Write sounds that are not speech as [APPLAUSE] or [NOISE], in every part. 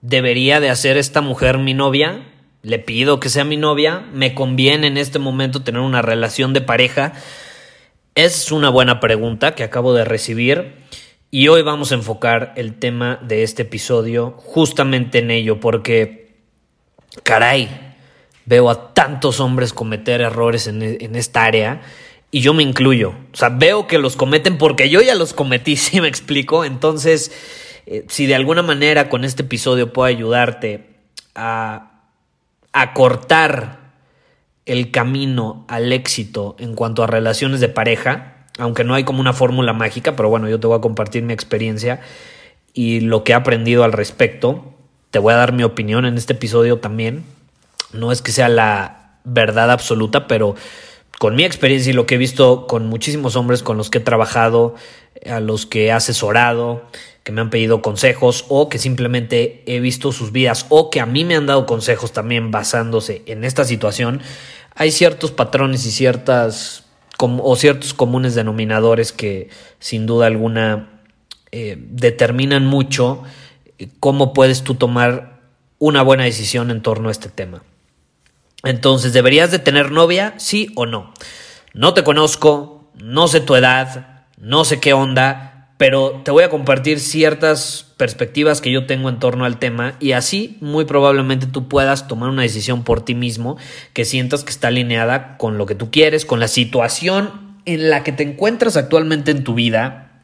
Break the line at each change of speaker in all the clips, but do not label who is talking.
¿Debería de hacer esta mujer mi novia? ¿Le pido que sea mi novia? ¿Me conviene en este momento tener una relación de pareja? Es una buena pregunta que acabo de recibir y hoy vamos a enfocar el tema de este episodio justamente en ello porque, caray, veo a tantos hombres cometer errores en, en esta área y yo me incluyo. O sea, veo que los cometen porque yo ya los cometí, [LAUGHS] ¿sí me explico? Entonces eh, si de alguna manera con este episodio puedo ayudarte a acortar el camino al éxito en cuanto a relaciones de pareja, aunque no hay como una fórmula mágica, pero bueno, yo te voy a compartir mi experiencia y lo que he aprendido al respecto. Te voy a dar mi opinión en este episodio también. No es que sea la verdad absoluta, pero con mi experiencia y lo que he visto con muchísimos hombres con los que he trabajado, a los que he asesorado, que me han pedido consejos o que simplemente he visto sus vidas o que a mí me han dado consejos también basándose en esta situación, hay ciertos patrones y ciertas o ciertos comunes denominadores que sin duda alguna eh, determinan mucho eh, cómo puedes tú tomar una buena decisión en torno a este tema. Entonces, ¿deberías de tener novia? Sí o no. No te conozco, no sé tu edad, no sé qué onda, pero te voy a compartir ciertas perspectivas que yo tengo en torno al tema y así muy probablemente tú puedas tomar una decisión por ti mismo que sientas que está alineada con lo que tú quieres, con la situación en la que te encuentras actualmente en tu vida,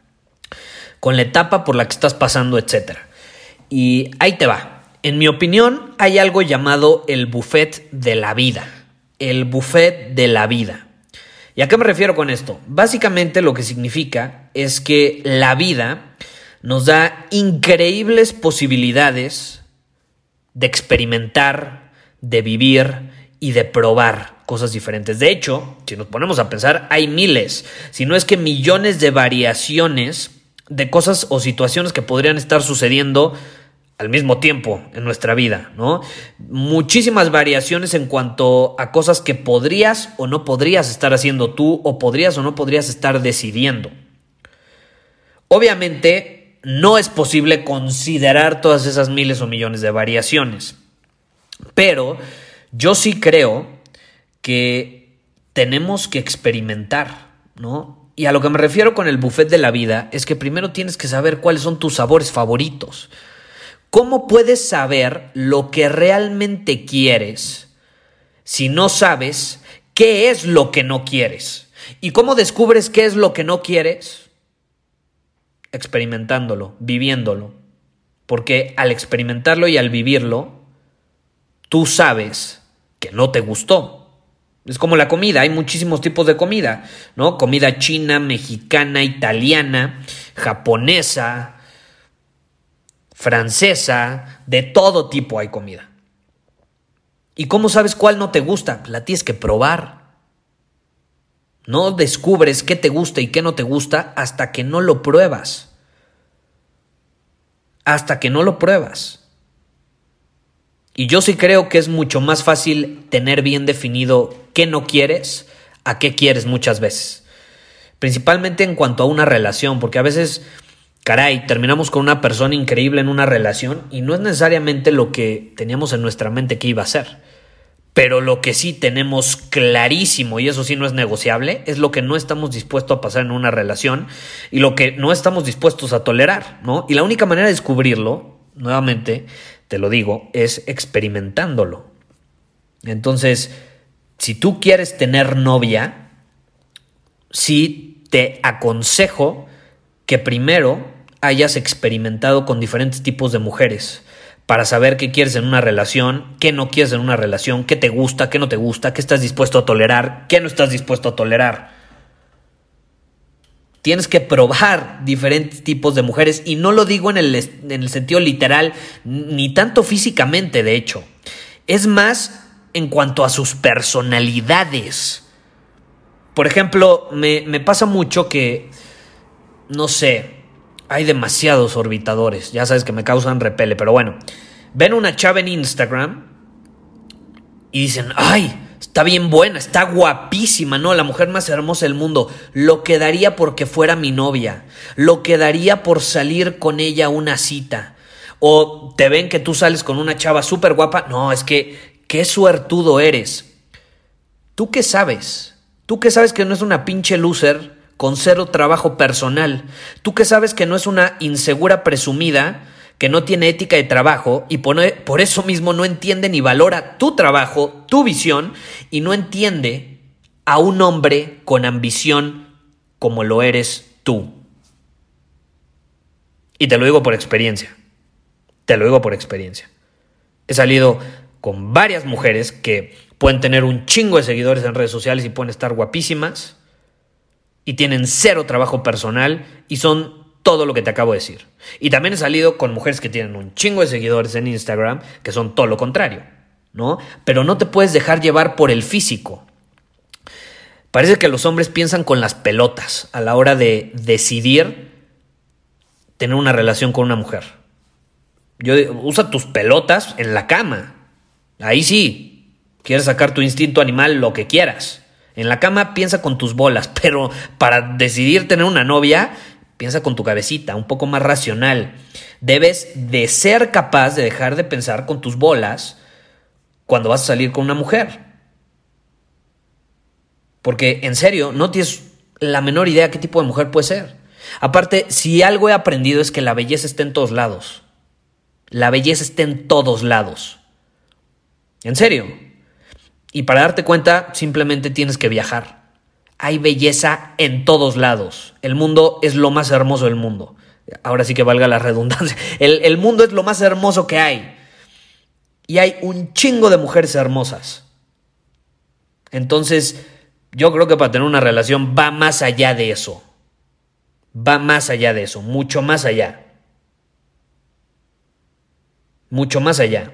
con la etapa por la que estás pasando, etc. Y ahí te va. En mi opinión, hay algo llamado el buffet de la vida. El buffet de la vida. ¿Y a qué me refiero con esto? Básicamente lo que significa es que la vida nos da increíbles posibilidades de experimentar, de vivir y de probar cosas diferentes. De hecho, si nos ponemos a pensar, hay miles, si no es que millones de variaciones de cosas o situaciones que podrían estar sucediendo al mismo tiempo en nuestra vida, ¿no? Muchísimas variaciones en cuanto a cosas que podrías o no podrías estar haciendo tú o podrías o no podrías estar decidiendo. Obviamente no es posible considerar todas esas miles o millones de variaciones, pero yo sí creo que tenemos que experimentar, ¿no? Y a lo que me refiero con el buffet de la vida es que primero tienes que saber cuáles son tus sabores favoritos. ¿Cómo puedes saber lo que realmente quieres si no sabes qué es lo que no quieres? ¿Y cómo descubres qué es lo que no quieres? Experimentándolo, viviéndolo. Porque al experimentarlo y al vivirlo, tú sabes que no te gustó. Es como la comida, hay muchísimos tipos de comida, ¿no? Comida china, mexicana, italiana, japonesa, francesa, de todo tipo hay comida. ¿Y cómo sabes cuál no te gusta? La tienes que probar. No descubres qué te gusta y qué no te gusta hasta que no lo pruebas. Hasta que no lo pruebas. Y yo sí creo que es mucho más fácil tener bien definido qué no quieres a qué quieres muchas veces. Principalmente en cuanto a una relación, porque a veces caray, terminamos con una persona increíble en una relación y no es necesariamente lo que teníamos en nuestra mente que iba a ser. Pero lo que sí tenemos clarísimo, y eso sí no es negociable, es lo que no estamos dispuestos a pasar en una relación y lo que no estamos dispuestos a tolerar, ¿no? Y la única manera de descubrirlo, nuevamente, te lo digo, es experimentándolo. Entonces, si tú quieres tener novia, sí te aconsejo que primero hayas experimentado con diferentes tipos de mujeres para saber qué quieres en una relación, qué no quieres en una relación, qué te gusta, qué no te gusta, qué estás dispuesto a tolerar, qué no estás dispuesto a tolerar. Tienes que probar diferentes tipos de mujeres y no lo digo en el, en el sentido literal, ni tanto físicamente, de hecho. Es más en cuanto a sus personalidades. Por ejemplo, me, me pasa mucho que, no sé, hay demasiados orbitadores, ya sabes que me causan repele, pero bueno, ven una chava en Instagram y dicen, ay, está bien buena, está guapísima, ¿no? La mujer más hermosa del mundo. Lo quedaría porque fuera mi novia. Lo quedaría por salir con ella a una cita. O te ven que tú sales con una chava súper guapa. No, es que, qué suertudo eres. ¿Tú qué sabes? ¿Tú qué sabes que no es una pinche loser con cero trabajo personal. Tú que sabes que no es una insegura presumida, que no tiene ética de trabajo y por, eso mismo no entiende ni valora tu trabajo, tu visión y no entiende a un hombre con ambición como lo eres tú. Y te lo digo por experiencia. Te lo digo por experiencia. He salido con varias mujeres que pueden tener un chingo de seguidores en redes sociales y pueden estar guapísimas y tienen cero trabajo personal y son todo lo que te acabo de decir. Y también he salido con mujeres que tienen un chingo de seguidores en Instagram que son todo lo contrario, ¿no? Pero no te puedes dejar llevar por el físico. Parece que los hombres piensan con las pelotas a la hora de decidir tener una relación con una mujer. Yo usa tus pelotas en la cama. Ahí sí, quieres sacar tu instinto animal lo que quieras. En la cama piensa con tus bolas, [LAUGHS] pero para decidir tener una novia, piensa con tu cabecita, un poco más racional. Debes de ser capaz de dejar de pensar con tus bolas cuando vas a salir con una mujer. Porque en serio, no tienes la menor idea qué tipo de mujer puede ser. Aparte, si algo he aprendido es que la belleza está en todos lados. La belleza está en todos lados. En serio, y para darte cuenta, simplemente tienes que viajar. Hay belleza en todos lados. El mundo es lo más hermoso del mundo. Ahora sí que valga la redundancia. [LAUGHS] El, mundo es lo más hermoso que hay. Y hay un chingo de mujeres hermosas. Entonces, yo creo que para tener una relación va más allá de eso. Va más allá de eso, mucho más allá. Mucho más allá.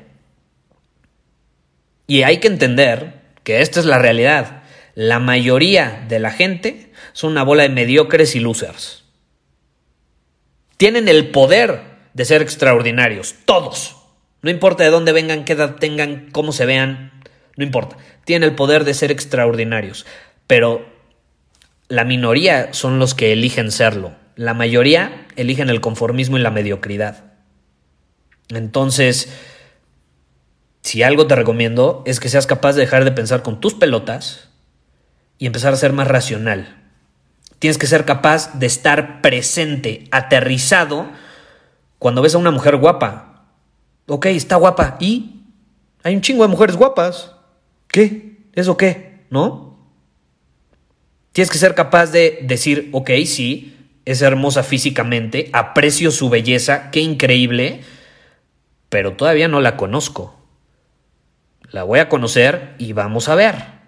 Y hay que entender que esta es la realidad. La mayoría de la gente son una bola de mediocres y losers. Tienen el poder de ser extraordinarios, todos. No importa de dónde vengan, qué edad tengan, cómo se vean, no importa. Tienen el poder de ser extraordinarios. Pero la minoría son los que eligen serlo. La mayoría eligen el conformismo y la mediocridad. Entonces, si algo te recomiendo es que seas capaz de dejar de pensar con tus pelotas y empezar a ser más racional. Tienes que ser capaz de estar presente, aterrizado, cuando ves a una mujer guapa. Ok, está guapa. ¿Y? Hay un chingo de mujeres guapas. ¿Qué? ¿Eso qué? ¿No? Tienes que ser capaz de decir, ok, sí, es hermosa físicamente, aprecio su belleza, qué increíble, pero todavía no la conozco la voy a conocer y vamos a ver.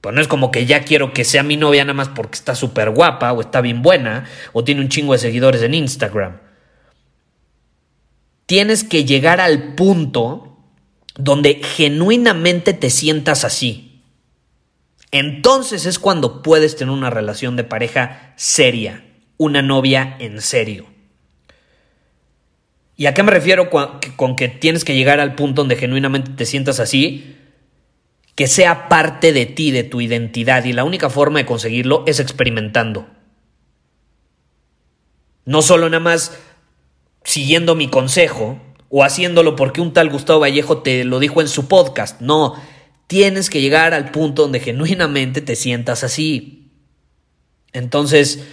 Pues no es como que ya quiero que sea mi novia nada más porque está súper guapa o está bien buena o tiene un chingo de seguidores en Instagram. Tienes que llegar al punto donde genuinamente te sientas así. Entonces es cuando puedes tener una relación de pareja seria, una novia en serio. ¿Y a qué me refiero con que tienes que llegar al punto donde genuinamente te sientas así? Que sea parte de ti, de tu identidad, y la única forma de conseguirlo es experimentando. No solo nada más siguiendo mi consejo o haciéndolo porque un tal Gustavo Vallejo te lo dijo en su podcast. No, tienes que llegar al punto donde genuinamente te sientas así. Entonces,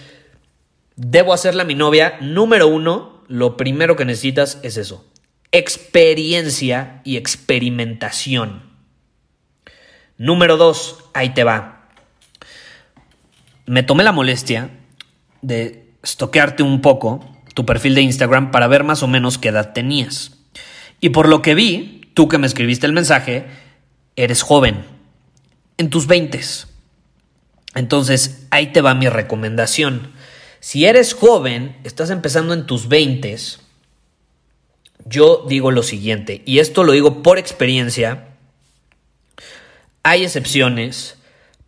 debo hacerla mi novia número uno lo primero que necesitas es eso. experiencia y experimentación. Número dos, ahí te va. Me tomé la molestia de estoquearte un poco tu perfil de Instagram para ver más o menos qué edad tenías. Y por lo que vi, tú que me escribiste el mensaje, eres joven, en tus veintes. Entonces, ahí te va mi recomendación. Si eres joven, estás empezando en tus veintes, yo digo lo siguiente, y esto lo digo por experiencia, hay excepciones,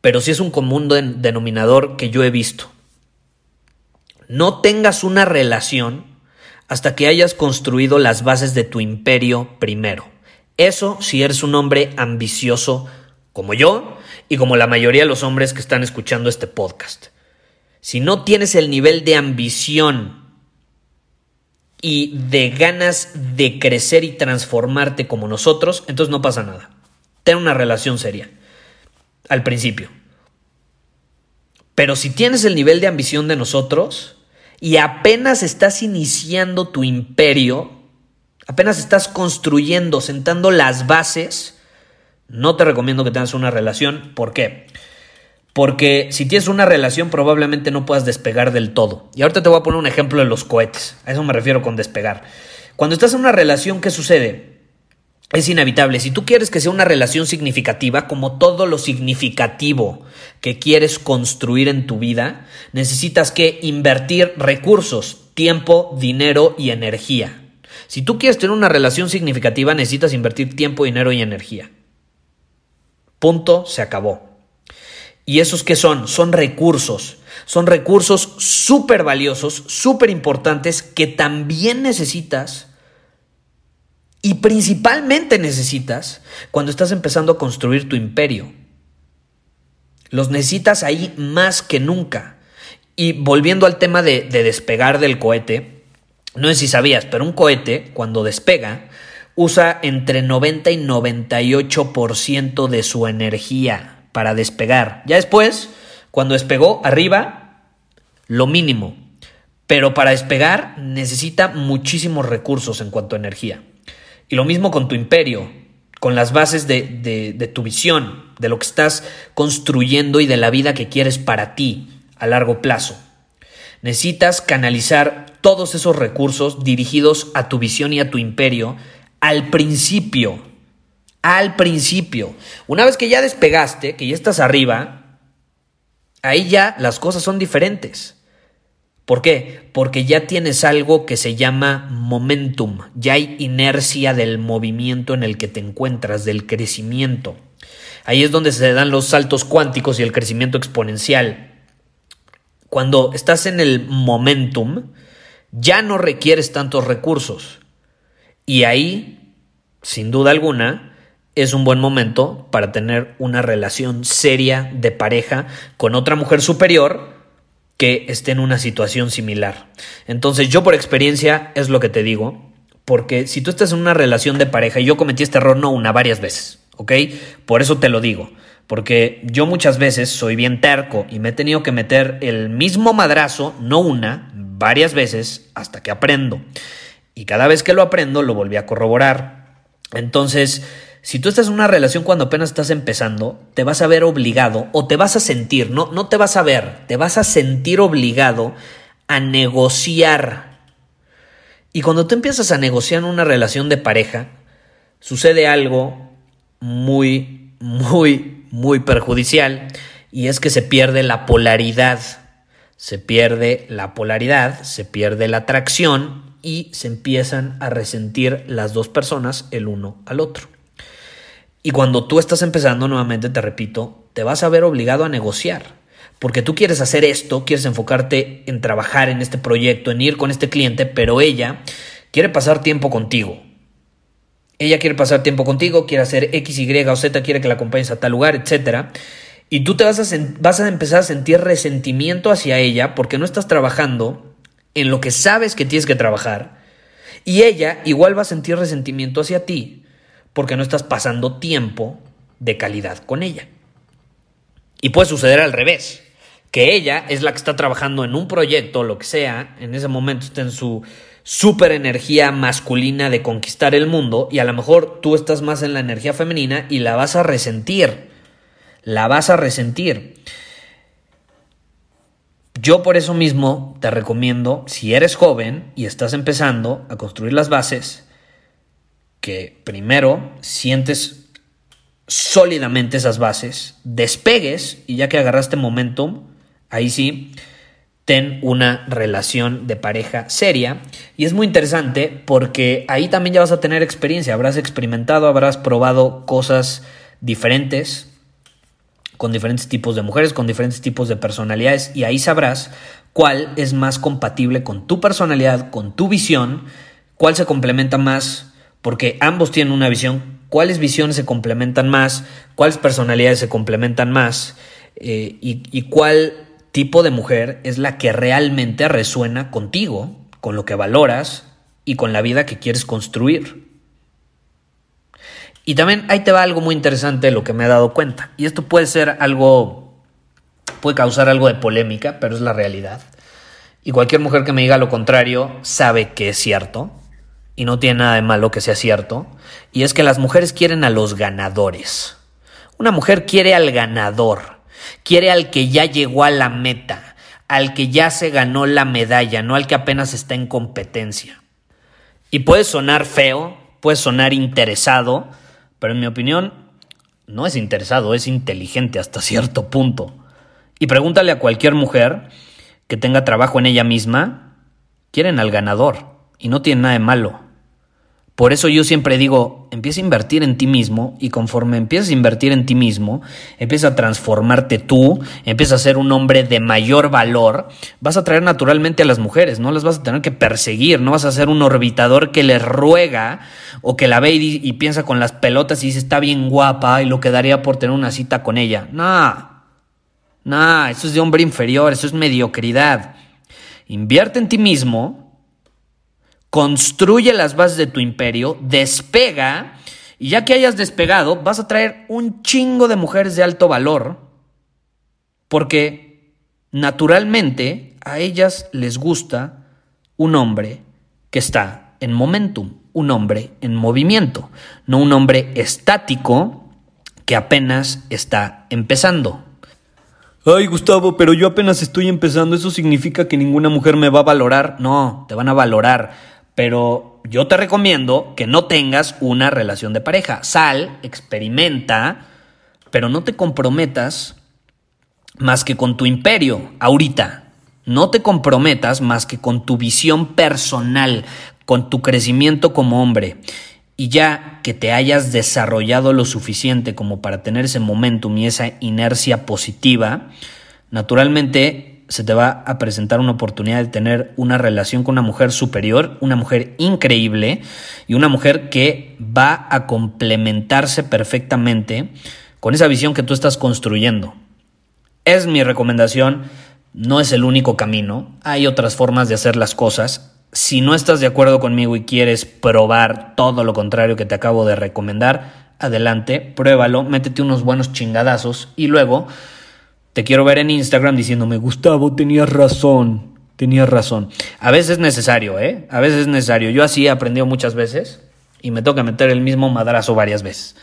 pero sí es un común denominador que yo he visto. No tengas una relación hasta que hayas construido las bases de tu imperio primero. Eso si eres un hombre ambicioso como yo y como la mayoría de los hombres que están escuchando este podcast. Si no tienes el nivel de ambición y de ganas de crecer y transformarte como nosotros, entonces no pasa nada. Ten una relación seria. Al principio. Pero si tienes el nivel de ambición de nosotros, y apenas estás iniciando tu imperio, apenas estás construyendo, sentando las bases, no te recomiendo que tengas una relación. ¿Por qué? Porque si tienes una relación probablemente no puedas despegar del todo. Y ahorita te voy a poner un ejemplo de los cohetes. A eso me refiero con despegar. Cuando estás en una relación, ¿qué sucede? es inevitable. Si tú quieres que sea una relación significativa, como todo lo significativo que quieres construir en tu vida, necesitas que invertir recursos, tiempo, dinero y energía. Si tú quieres tener una relación significativa, necesitas invertir tiempo, dinero y energía. Punto, se acabó. ¿Y esos qué son? Son recursos. Son recursos súper valiosos, súper importantes que también necesitas y principalmente necesitas cuando estás empezando a construir tu imperio. Los necesitas ahí más que nunca. Y volviendo al tema de, despegar del cohete, no sé si sabías, pero un cohete cuando despega usa entre 90 y 98% de su energía para despegar. Ya después, cuando despegó arriba, lo mínimo. Pero para despegar necesita muchísimos recursos en cuanto a energía. Y lo mismo con tu imperio, con las bases de, tu visión, de lo que estás construyendo y de la vida que quieres para ti a largo plazo. Necesitas canalizar todos esos recursos dirigidos a tu visión y a tu imperio al principio. Al principio. Una vez que ya despegaste, que ya estás arriba, ahí ya las cosas son diferentes. ¿Por qué? Porque ya tienes algo que se llama momentum, ya hay inercia del movimiento en el que te encuentras, del crecimiento. Ahí es donde se dan los saltos cuánticos y el crecimiento exponencial. Cuando estás en el momentum, ya no requieres tantos recursos. Y ahí, sin duda alguna, es un buen momento para tener una relación seria de pareja con otra mujer superior que esté en una situación similar. Entonces yo por experiencia es lo que te digo, porque si tú estás en una relación de pareja y yo cometí este error no una, varias veces, ¿ok? Por eso te lo digo, porque yo muchas veces soy bien terco y me he tenido que meter el mismo madrazo, no una, varias veces hasta que aprendo. Y cada vez que lo aprendo lo volví a corroborar. Entonces, si tú estás en una relación cuando apenas estás empezando, te vas a ver obligado o te vas a sentir, no, no te vas a ver, te vas a sentir obligado a negociar. Y cuando tú empiezas a negociar una relación de pareja, sucede algo muy, muy, muy perjudicial y es que se pierde la polaridad. Se pierde la polaridad, se pierde la atracción y se empiezan a resentir las dos personas el uno al otro. Y cuando tú estás empezando, nuevamente te repito, te vas a ver obligado a negociar. Porque tú quieres hacer esto, quieres enfocarte en trabajar en este proyecto, en ir con este cliente, pero ella quiere pasar tiempo contigo. Ella quiere pasar tiempo contigo, quiere hacer X, Y o Z, quiere que la acompañes a tal lugar, etc. Y tú te vas a, vas a empezar a sentir resentimiento hacia ella porque no estás trabajando en lo que sabes que tienes que trabajar. Y ella igual va a sentir resentimiento hacia ti porque no estás pasando tiempo de calidad con ella. Y puede suceder al revés, que ella es la que está trabajando en un proyecto, lo que sea, en ese momento está en su super energía masculina de conquistar el mundo y a lo mejor tú estás más en la energía femenina y la vas a resentir. La vas a resentir. Yo por eso mismo te recomiendo, si eres joven y estás empezando a construir las bases, que primero sientes sólidamente esas bases, despegues y ya que agarraste momentum, ahí sí, ten una relación de pareja seria. Y es muy interesante porque ahí también ya vas a tener experiencia, habrás experimentado, habrás probado cosas diferentes, con diferentes tipos de mujeres, con diferentes tipos de personalidades y ahí sabrás cuál es más compatible con tu personalidad, con tu visión, cuál se complementa más, porque ambos tienen una visión, cuáles visiones se complementan más, cuáles personalidades se complementan más eh, y, cuál tipo de mujer es la que realmente resuena contigo, con lo que valoras y con la vida que quieres construir. Y también ahí te va algo muy interesante de lo que me he dado cuenta. Y esto puede ser algo, puede causar algo de polémica, pero es la realidad. Y cualquier mujer que me diga lo contrario sabe que es cierto. Y no tiene nada de malo que sea cierto. Y es que las mujeres quieren a los ganadores. Una mujer quiere al ganador. Quiere al que ya llegó a la meta. Al que ya se ganó la medalla, no al que apenas está en competencia. Y puede sonar feo, puede sonar interesado, pero en mi opinión, no es interesado, es inteligente hasta cierto punto. Y pregúntale a cualquier mujer que tenga trabajo en ella misma, quieren al ganador y no tiene nada de malo. Por eso yo siempre digo, empieza a invertir en ti mismo y conforme empiezas a invertir en ti mismo, empieza a transformarte tú, empieza a ser un hombre de mayor valor, vas a traer naturalmente a las mujeres, no las vas a tener que perseguir, no vas a ser un orbitador que les ruega o que la ve y, piensa con las pelotas y dice está bien guapa y lo quedaría por tener una cita con ella. No, no, eso es de hombre inferior, eso es mediocridad. Invierte en ti mismo, construye las bases de tu imperio, despega, y ya que hayas despegado, vas a traer un chingo de mujeres de alto valor, porque naturalmente a ellas les gusta un hombre que está en momentum, un hombre en movimiento, no un hombre estático que apenas está empezando. Ay, Gustavo, pero yo apenas estoy empezando. ¿Eso significa que ninguna mujer me va a valorar? No, te van a valorar pero yo te recomiendo que no tengas una relación de pareja. Sal, experimenta, pero no te comprometas más que con tu imperio ahorita. No te comprometas más que con tu visión personal, con tu crecimiento como hombre. Y ya que te hayas desarrollado lo suficiente como para tener ese momentum y esa inercia positiva, naturalmente se te va a presentar una oportunidad de tener una relación con una mujer superior, una mujer increíble y una mujer que va a complementarse perfectamente con esa visión que tú estás construyendo. Es mi recomendación, no es el único camino, hay otras formas de hacer las cosas. Si no estás de acuerdo conmigo y quieres probar todo lo contrario que te acabo de recomendar, adelante, pruébalo, métete unos buenos chingadazos y luego te quiero ver en Instagram diciéndome, Gustavo, tenías razón, tenías razón. A veces es necesario, ¿eh? A veces es necesario. Yo así he aprendido muchas veces y me toca meter el mismo madrazo varias veces.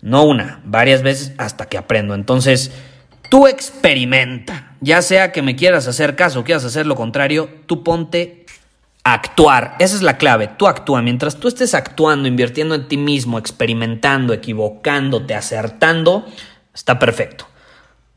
No una, varias veces hasta que aprendo. Entonces, tú experimenta. Ya sea que me quieras hacer caso o quieras hacer lo contrario, tú ponte a actuar. Esa es la clave. Tú actúa. Mientras tú estés actuando, invirtiendo en ti mismo, experimentando, equivocándote, acertando, está perfecto